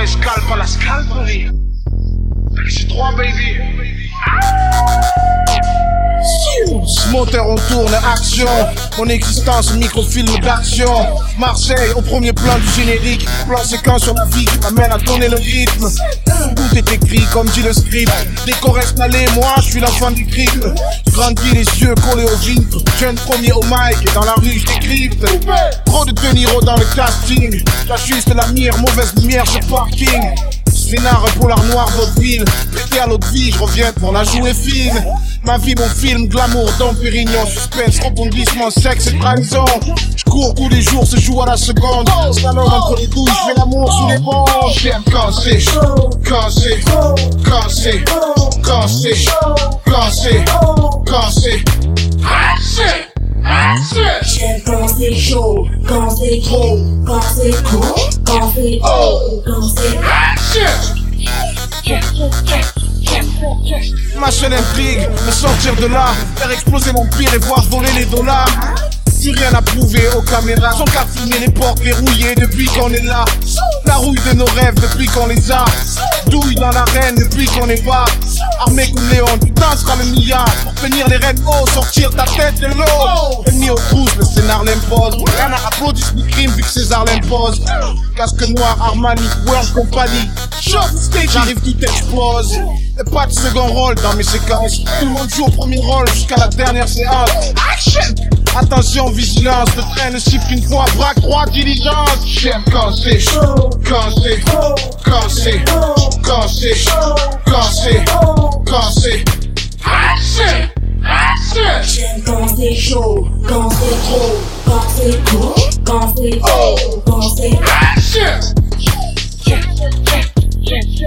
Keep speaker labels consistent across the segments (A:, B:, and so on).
A: Corée scalp à la scalperie. C'est 3 baby. On tourne, action. Mon existence, microfilm d'action Marseille, au premier plan du générique. Plan séquence sur la vie qui m'amène à tourner le rythme. Tout est écrit comme dit le script. Décor installé, moi je suis l'enfant du crypte Grandi les yeux collés au vitres Jeune premier au mic et dans la rue je décrypte. Trop de De Niro dans le casting. J'ajuste la mire, mauvaise lumière sur parking Scénar pour l'art noir vaudeville Pété à l'autre vie, je reviens pour la jouer fine Ma vie, mon film, glamour, Dom Pérignon, suspense, rebondissement, sexe et trahison. Je cours tous les jours, se joue à la seconde. Slalom entre les douches, je fais l'amour sous les ponts. J'aime quand c'est chaud, quand c'est, quand c'est, quand c'est, quand c'est, quand c'est.
B: J'aime quand c'est chaud, c'est c'est c'est
A: Ma seule intrigue, me sortir de là, faire exploser mon pire et voir voler les dollars. Plus rien à prouver aux caméras, qu'à filmer les portes verrouillées depuis qu'on est là. La rouille de nos rêves depuis qu'on les a. Douille dans l'arène depuis qu'on est pas. Armé comme Léon, danses comme un milliard. Pour tenir les rênes hauts, sortir ta tête de l'eau. Ennemi aux trousses, le scénar l'impose. Rien à applaudisse ni crime vu que César l'impose. Casque noir, Armani, World Company. J'arrive, tout explose. Y'a pas de second rôle dans mes séquences. Tout le monde joue au premier rôle jusqu'à la dernière séance. Action! Attention, vigilance, le train ne siffle qu'une fois, braque droit, diligence. J'aime quand c'est chaud, quand c'est, quand c'est, quand c'est, quand c'est, quand c'est.
B: J'aime quand c'est chaud, quand c'est trop, quand c'est court, quand c'est haut, quand c'est!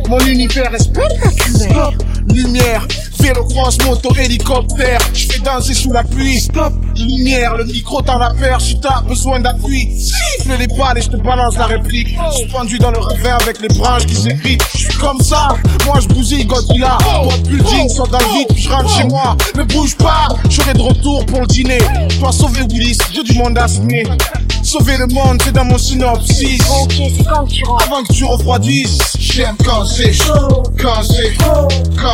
A: Mon univers est spectaculaire. Lumière, vélo cross, moto, hélicoptère. Je fais danser sous la pluie. Stop. Lumière, le micro t'en a peur si t'as besoin d'appui. Siffle les balles et je te balance la réplique. Suspendu dans le ravin avec les branches qui s'écrivent. Je suis comme ça, moi je bousille Godzilla. Moi building, sort dans le vide, puis je rentre chez moi. Ne bouge pas, je serai de retour pour le dîner. Toi sauver Willis, j'ai du monde à signer. Sauver le monde, c'est dans mon synopsis.
B: Ok, c'est quand tu rentres.
A: Avant que tu refroidisses, j'aime quand c'est chaud, quand c'est, quand c'est, quand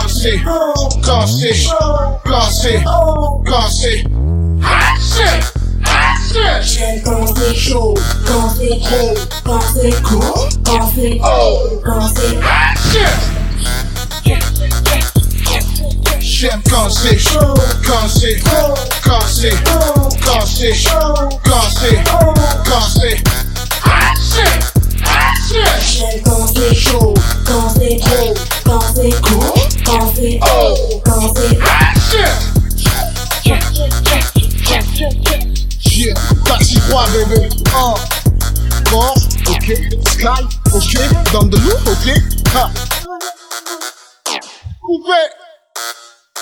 A: quand c'est. Action! Action!
B: J'aime quand c'est chaud, quand c'est trop, quand c'est court, quand c'est haut, quand c'est
A: Action! J'aime quand c'est chaud, quand c'est, quand c'est, quand c'est, quand c'est, quand c'est. Action!
B: J'aime quand c'est chaud, quand c'est trop, quand c'est court,
A: Action! Yeah, taxi 3 bébé. Oh. Corps, ok. Sky, ok. Dans de l'eau, ok. Ha. Coupé.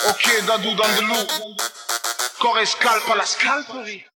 A: Ok, Dadou dans de l'eau. Corps et scalp à la scalperie.